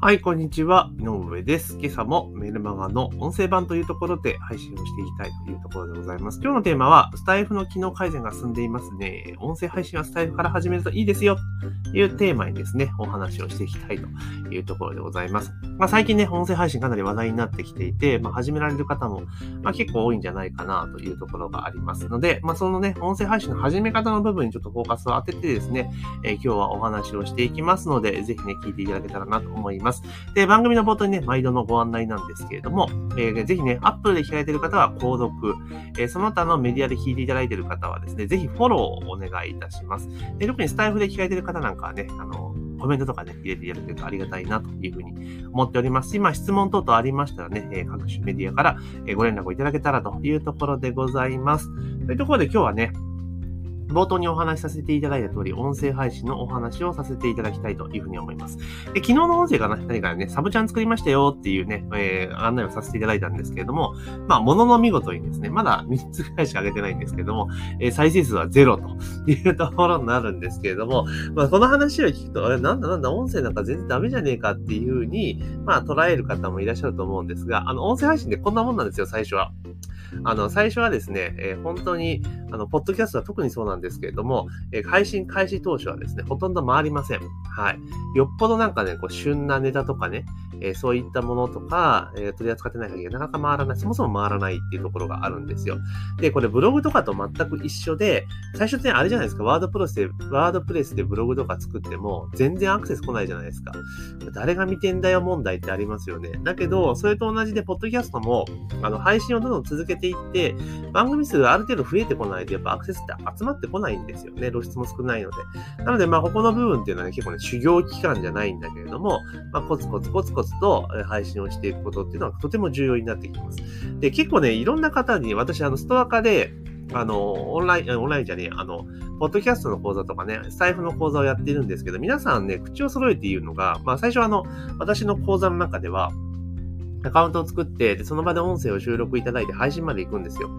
はい、こんにちは。井上です。今朝もメルマガの音声版というところで配信をしていきたいというところでございます。今日のテーマは、スタイフの機能改善が進んでいますね。音声配信はスタイフから始めるといいですよというテーマにですね、お話をしていきたいというところでございます。まあ、最近ね、音声配信かなり話題になってきていて、まあ、始められる方も、まあ、結構多いんじゃないかなというところがありますので、まあ、そのね、音声配信の始め方の部分にちょっとフォーカスを当ててですね、えー、今日はお話をしていきますので、ぜひね、聞いていただけたらなと思います。ますで、番組の冒頭にね、毎度のご案内なんですけれども、えー、ぜひね、Apple で開いている方は購読、えー、その他のメディアで聞いていただいている方はですね、ぜひフォローをお願いいたします。で特にスタイフで聞かれている方なんかはね、あの、コメントとかね、入れていただけるとありがたいなというふうに思っておりますし、質問等々ありましたらね、え、各種メディアからご連絡をいただけたらというところでございます。というところで今日はね、冒頭にお話しさせていただいた通り、音声配信のお話をさせていただきたいというふうに思います。で昨日の音声が何かね、サブチャン作りましたよっていうね、えー、案内をさせていただいたんですけれども、まあ、ものの見事にですね、まだ3つぐらいしか上げてないんですけれども、えー、再生数はゼロというところになるんですけれども、まあ、この話を聞くと、あれ、なんだなんだ、音声なんか全然ダメじゃねえかっていうふうに、まあ、捉える方もいらっしゃると思うんですが、あの、音声配信でこんなもんなんですよ、最初は。あの、最初はですね、えー、本当に、あの、ポッドキャストは特にそうなんですけれども、えー、配信開始当初はですね、ほとんど回りません。はい。よっぽどなんかね、こう、旬なネタとかね、えー、そういったものとか、えー、取り扱ってない限りなかなか回らない、そもそも回らないっていうところがあるんですよ。で、これブログとかと全く一緒で、最初ってあれじゃないですか、ワードプレスで、ワードプレスでブログとか作っても、全然アクセス来ないじゃないですか。誰が見てんだよ問題ってありますよね。だけど、それと同じで、ポッドキャストも、あの、配信をどんどん続けていって、番組数がある程度増えてこないと、やっぱアクセスって集まってこないんですよね。露出も少ないので。なので、まあ、ここの部分っていうのは、ね、結構ね、修行期間じゃないんだけれども、まあ、コツコツコツコツと配信をしていくことっていうのはとても重要になってきます。で、結構ね、いろんな方に、私、あの、ストア化で、あの、オンライン、オンラインじゃねえ、あの、ポッドキャストの講座とかね、スタイフの講座をやってるんですけど、皆さんね、口を揃えて言うのが、まあ最初はあの、私の講座の中では、アカウントを作って、で、その場で音声を収録いただいて配信まで行くんですよ。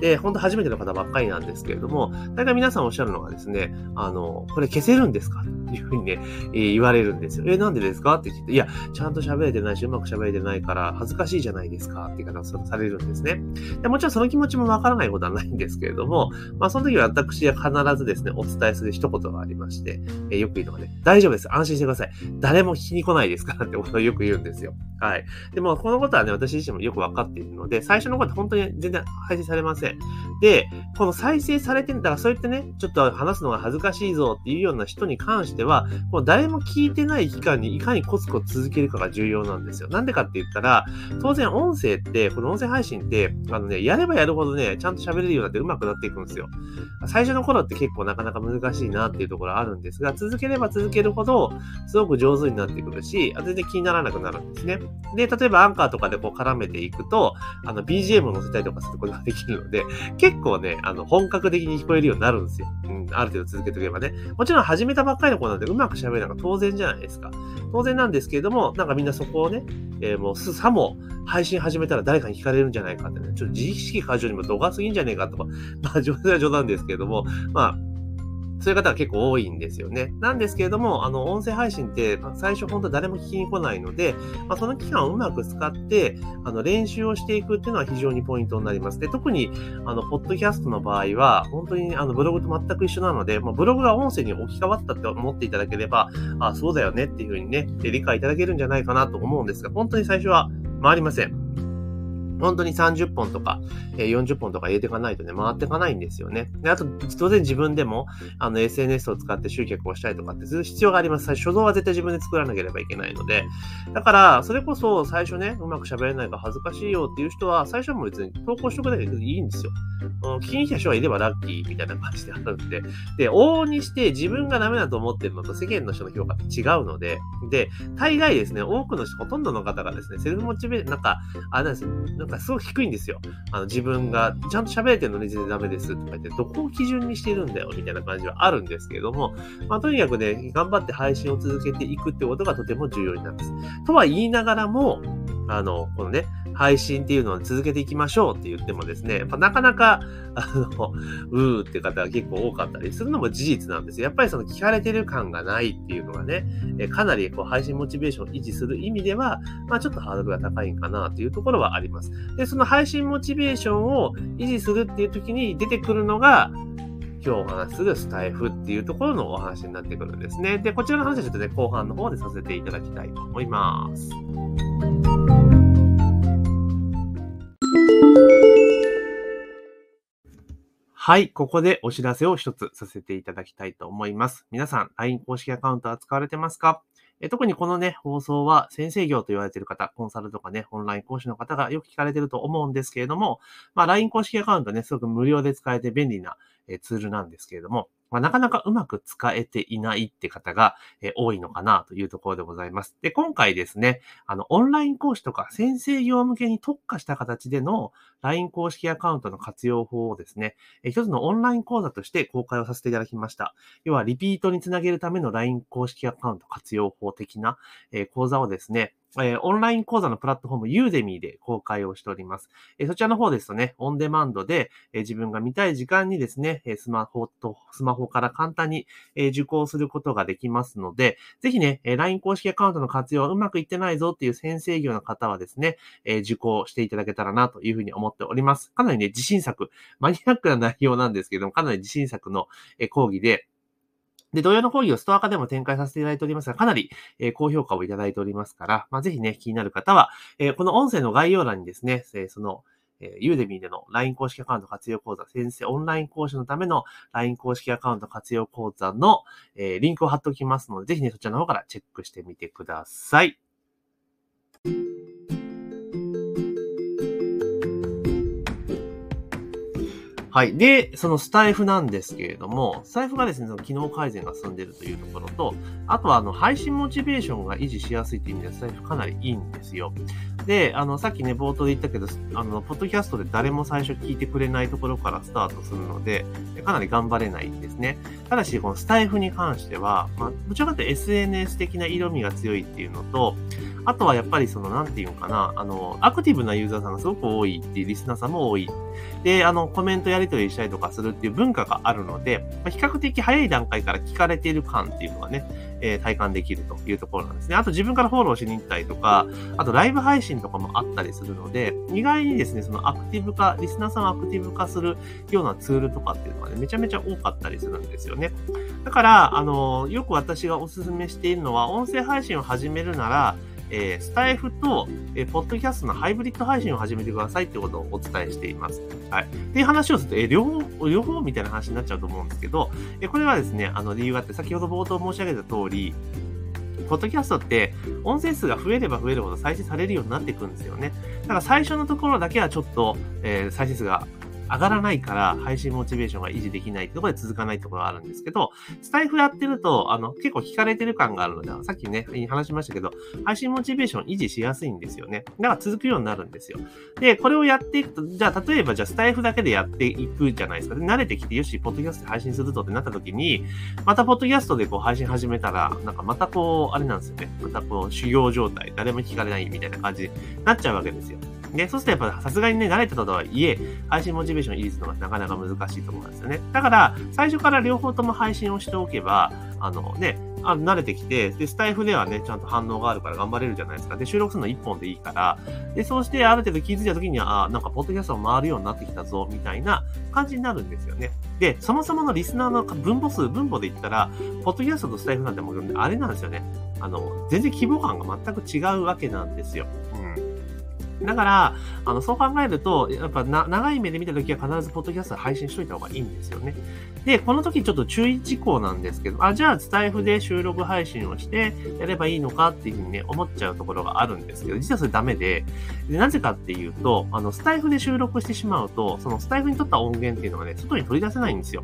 で、本当初めての方ばっかりなんですけれども、大体皆さんおっしゃるのがですね、あの、これ消せるんですかっていうふうにね、えー、言われるんですよ。え、なんでですかって聞いて、いや、ちゃんと喋れてないし、うまく喋れてないから恥ずかしいじゃないですかって言い方をされるんですね。でもちろんその気持ちもわからないことはないんですけれども、まあその時は私は必ずですね、お伝えする一言がありまして、えー、よく言うのがね、大丈夫です。安心してください。誰も聞きに来ないですからってことをよく言うんですよ。はい。でも、このことはね、私自身もよくわかっているので、最初のことは本当に全然配信されません。で、この再生されてんだから、そうやってね、ちょっと話すのが恥ずかしいぞっていうような人に関しては、もう誰も聞いてない期間にいかにコツコツ続けるかが重要なんですよ。なんでかって言ったら、当然音声って、この音声配信って、あのね、やればやるほどね、ちゃんと喋れるようになって上手くなっていくんですよ。最初の頃って結構なかなか難しいなっていうところあるんですが、続ければ続けるほど、すごく上手になってくるし、全然気にならなくなるんですね。で、例えばアンカーとかでこう絡めていくと、あの、BGM を載せたりとかすることができるので、結構ね、あの、本格的に聞こえるようになるんですよ。うん、ある程度続けておけばね。もちろん始めたばっかりの子なんでうまく喋るのが当然じゃないですか。当然なんですけれども、なんかみんなそこをね、えー、もうさも配信始めたら誰かに聞かれるんじゃないかってね、ちょっと自意識過剰にも度が過ぎんじゃねえかとか、まあ冗談は冗談ですけれども、まあ、そういう方が結構多いんですよね。なんですけれども、あの、音声配信って、最初本当誰も聞きに来ないので、まあ、その期間をうまく使って、あの、練習をしていくっていうのは非常にポイントになります。で、特に、あの、ポッドキャストの場合は、本当に、あの、ブログと全く一緒なので、まあ、ブログが音声に置き換わったって思っていただければ、あ、そうだよねっていうふうにね、理解いただけるんじゃないかなと思うんですが、本当に最初は回りません。本当に30本とか、え40本とか入れていかないとね、回っていかないんですよね。で、あと、当然自分でも、あの、SNS を使って集客をしたりとかってする必要があります。初動は絶対自分で作らなければいけないので。だから、それこそ最初ね、うまく喋れないか恥ずかしいよっていう人は、最初はもう別に投稿しとくだけでいいんですよ。聞きに来た人がいればラッキーみたいな感じであるんで。で、往々にして自分がダメだと思ってるのと世間の人の評価って違うので、で、大概ですね、多くの人、ほとんどの方がですね、セルフモチベーションなんか、あれなんですよ、なんかすごく低いんですよ。あの自分がちゃんと喋れてるのに全然ダメですとか言って、どこを基準にしてるんだよみたいな感じはあるんですけれども、まあ、とにかくね、頑張って配信を続けていくってことがとても重要になります。とは言いながらも、あの、このね、配信っていうのを続けていきましょうって言ってもですね、やっぱなかなか、あの、うーって方が結構多かったりするのも事実なんですよ。やっぱりその聞かれてる感がないっていうのがね、えかなりこう配信モチベーションを維持する意味では、まあちょっとハードルが高いんかなというところはあります。で、その配信モチベーションを維持するっていう時に出てくるのが、今日お話しするスタイフっていうところのお話になってくるんですね。で、こちらの話はちょっとね、後半の方でさせていただきたいと思います。はい、ここでお知らせを一つさせていただきたいと思います。皆さん、LINE 公式アカウントは使われてますか？え特にこのね、放送は先生業と言われている方、コンサルとかね、オンライン講師の方がよく聞かれてると思うんですけれども、まあ、LINE 公式アカウントね、すごく無料で使えて便利なツールなんですけれども、まあ、なかなかうまく使えていないって方が、え多いのかなというところでございます。で、今回ですね、あの、オンライン講師とか先生業向けに特化した形での LINE 公式アカウントの活用法をですね、え一つのオンライン講座として公開をさせていただきました。要は、リピートにつなげるための LINE 公式アカウント活用法的な、え講座をですね、えー、オンライン講座のプラットフォーム、ユーデミーで公開をしております。えー、そちらの方ですとね、オンデマンドで、えー、自分が見たい時間にですね、スマホと、スマホから簡単に、え受講することができますので、ぜひね、え LINE 公式アカウントの活用はうまくいってないぞっていう先生業の方はですね、え受講していただけたらなというふうに思っております。かなりね、自信作、マニアックな内容なんですけども、かなり自信作のえ講義で、で、同様の講義をストア化でも展開させていただいておりますが、かなり、え、高評価をいただいておりますから、まあ、ぜひね、気になる方は、え、この音声の概要欄にですね、え、その、え、ユーデミーでの LINE 公式アカウント活用講座、先生オンライン講師のための LINE 公式アカウント活用講座の、え、リンクを貼っておきますので、ぜひね、そちらの方からチェックしてみてください。はい。で、そのスタイフなんですけれども、スタイフがですね、その機能改善が進んでいるというところと、あとはあの配信モチベーションが維持しやすいという意味では、スタイフかなりいいんですよ。で、あの、さっきね、冒頭で言ったけど、あの、ポッドキャストで誰も最初聞いてくれないところからスタートするので、かなり頑張れないんですね。ただし、このスタイフに関しては、まあ、どちらかというと SNS 的な色味が強いっていうのと、あとはやっぱりその、なんていうのかな、あの、アクティブなユーザーさんがすごく多いっていうリスナーさんも多い。で、あの、コメントやり取りしたりとかするっていう文化があるので、まあ、比較的早い段階から聞かれている感っていうのがね、え、体感できるというところなんですね。あと自分からフォローしに行ったりとか、あとライブ配信とかもあったりするので、意外にですね、そのアクティブ化、リスナーさんをアクティブ化するようなツールとかっていうのがね、めちゃめちゃ多かったりするんですよね。だから、あの、よく私がお勧めしているのは、音声配信を始めるなら、えー、スタイフと、えー、ポッドキャストのハイブリッド配信を始めてくださいってことをお伝えしています。はい。っていう話をすると、えー、両方、両方みたいな話になっちゃうと思うんですけど、えー、これはですね、あの理由があって、先ほど冒頭申し上げた通り、ポッドキャストって音声数が増えれば増えるほど再生されるようになっていくんですよね。だから最初のところだけはちょっと、えー、再生数が上がらないから配信モチベーションが維持できないってところで続かないってところがあるんですけど、スタイフやってると、あの、結構聞かれてる感があるので、さっきね、話しましたけど、配信モチベーション維持しやすいんですよね。だから続くようになるんですよ。で、これをやっていくと、じゃあ例えばじゃあスタイフだけでやっていくじゃないですか。で、慣れてきて、よし、ポッドキャストで配信するとってなった時に、またポッドキャストでこう配信始めたら、なんかまたこう、あれなんですよね。またこう、修行状態、誰も聞かれないみたいな感じになっちゃうわけですよ。で、そうするとやっぱさすがにね、慣れてたとはいえ、配信モチベーションを維持するのがなかなか難しいと思うんですよね。だから、最初から両方とも配信をしておけば、あのね、あ慣れてきて、で、スタイフではね、ちゃんと反応があるから頑張れるじゃないですか。で、収録するの1本でいいから、で、そうしてある程度気づいた時には、あなんか、ポッドキャストも回るようになってきたぞ、みたいな感じになるんですよね。で、そもそものリスナーの分母数、分母で言ったら、ポッドキャストとスタイフなんてもう、あれなんですよね。あの、全然規模感が全く違うわけなんですよ。うん。だから、あの、そう考えると、やっぱな、長い目で見たときは必ずポッドキャスト配信しといた方がいいんですよね。で、この時ちょっと注意事項なんですけど、あ、じゃあ、スタイフで収録配信をしてやればいいのかっていうふうにね、思っちゃうところがあるんですけど、実はそれダメで、でなぜかっていうと、あの、スタイフで収録してしまうと、そのスタイフに撮った音源っていうのがね、外に取り出せないんですよ。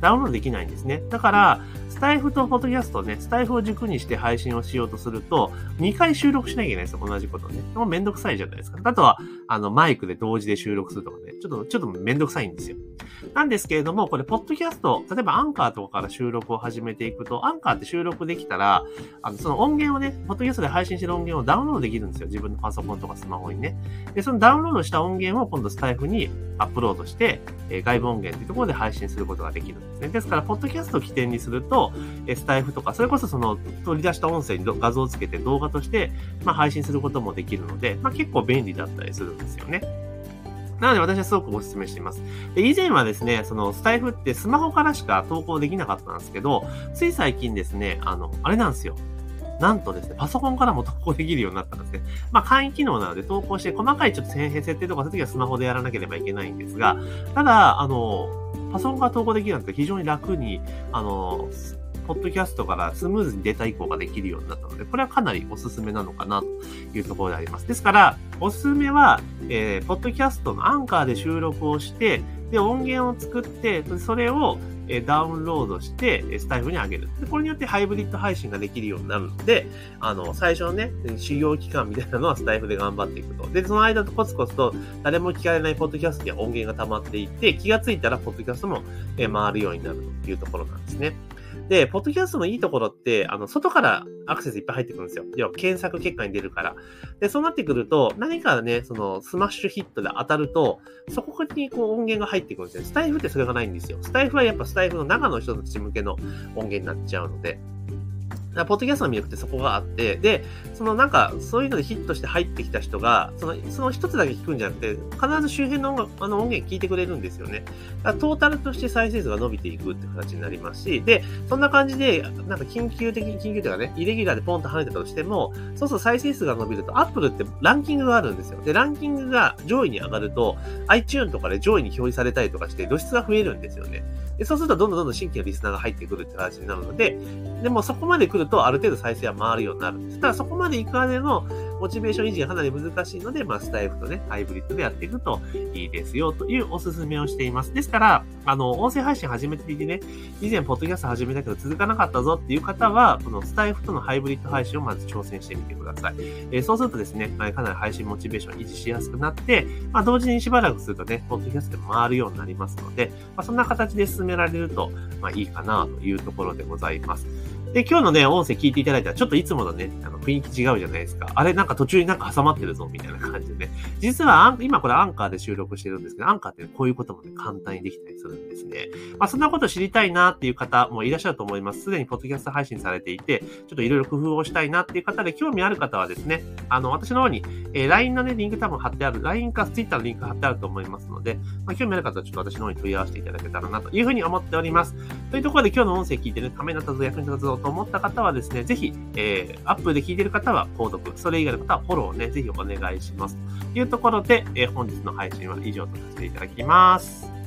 ダウンロードできないんですね。だから、スタイフとポッドキャストね、スタイフを軸にして配信をしようとすると、2回収録しなきゃいけないですよ、同じことね。もめんどくさいじゃないですか。あとは、あの、マイクで同時で収録するとかね、ちょっと、ちょっとめんどくさいんですよ。なんですけれども、これ、ポッドキャスト、例えばアンカーとかから収録を始めていくと、アンカーって収録できたら、あの、その音源をね、ポッドキャストで配信してる音源をダウンロードできるんですよ。自分のパソコンとかスマホにね。で、そのダウンロードした音源を今度スタイフにアップロードして、え、外部音源っていうところで配信することができるんですね。ですから、ポッドキャストを起点にすると、えスタイフとか、それこそその取り出した音声に画像をつけて動画として、まあ、配信することもできるので、まあ、結構便利だったりするんですよね。なので私はすごくお勧めしています。で以前はですね、そのスタイフってスマホからしか投稿できなかったんですけど、つい最近ですね、あの、あれなんですよ。なんとですね、パソコンからも投稿できるようになったんですね。まあ、簡易機能なので投稿して、細かいちょっと設定とかそういう時はスマホでやらなければいけないんですが、ただ、あの、パソコンから投稿できるなんて非常に楽に、あの、ポッドキャストからスムーズにデータ移行ができるようになったので、これはかなりおすすめなのかなというところであります。ですから、おすすめは、えー、ポッドキャストのアンカーで収録をして、で、音源を作って、それをえダウンロードして、スタイフに上げる。で、これによってハイブリッド配信ができるようになるので、あの、最初のね、修行期間みたいなのはスタイフで頑張っていくと。で、その間とコツコツと誰も聞かれないポッドキャストには音源が溜まっていって、気がついたらポッドキャストもえ回るようになるというところなんですね。で、ポッドキャストのいいところって、あの、外からアクセスいっぱい入ってくるんですよ。要は検索結果に出るから。で、そうなってくると、何かね、その、スマッシュヒットで当たると、そこにこう音源が入ってくるんですよ。スタエフってそれがないんですよ。スタエフはやっぱスタエフの中の人たち向けの音源になっちゃうので。ポッドキャストの魅力ってそこがあって、で、そのなんか、そういうのでヒットして入ってきた人が、その、その一つだけ聞くんじゃなくて、必ず周辺の音楽あの音源聞いてくれるんですよね。だからトータルとして再生数が伸びていくって形になりますし、で、そんな感じで、なんか緊急的に、緊急というかね、イレギュラーでポンと跳ねてたとしても、そうすると再生数が伸びると、Apple ってランキングがあるんですよ。で、ランキングが上位に上がると、iTune とかで上位に表示されたりとかして、露出が増えるんですよね。でそうすると、どんどんどんどん新規のリスナーが入ってくるって形になるので、でもそこまで来ると、ある程度再生は回るようになる。ただ、そこまで行くまでのモチベーション維持がかなり難しいので、まあ、スタイフとね、ハイブリッドでやっていくといいですよというおすすめをしています。ですから、あの、音声配信始めていてね、以前、ポッドキャスト始めたけど続かなかったぞっていう方は、このスタイフとのハイブリッド配信をまず挑戦してみてください。えー、そうするとですね、かなり配信モチベーション維持しやすくなって、まあ、同時にしばらくするとね、ポッドキャストで回るようになりますので、まあ、そんな形で進められると、まあ、いいかなというところでございます。で、今日のね、音声聞いていただいたら、ちょっといつものね、あの雰囲気違うじゃないですか。あれ、なんか途中になんか挟まってるぞ、みたいな感じでね。実は、今これアンカーで収録してるんですけど、アンカーって、こういうこともね、簡単にできたりするんですね。まあ、そんなこと知りたいなっていう方もいらっしゃると思います。すでにポッドキャスト配信されていて、ちょっといろいろ工夫をしたいなっていう方で、興味ある方はですね、あの、私の方に、えー、LINE のね、リンク多分貼ってある、LINE か Twitter のリンク貼ってあると思いますので、まあ、興味ある方はちょっと私の方に問い合わせていただけたらなというふうに思っております。というところで今日の音声聞いてね、ためになったぞ、役に立ったと思った方はですね、ぜひ、えー、アップで聞いている方は購読、それ以外の方はフォローをね、ぜひお願いします。というところで、えー、本日の配信は以上とさせていただきます。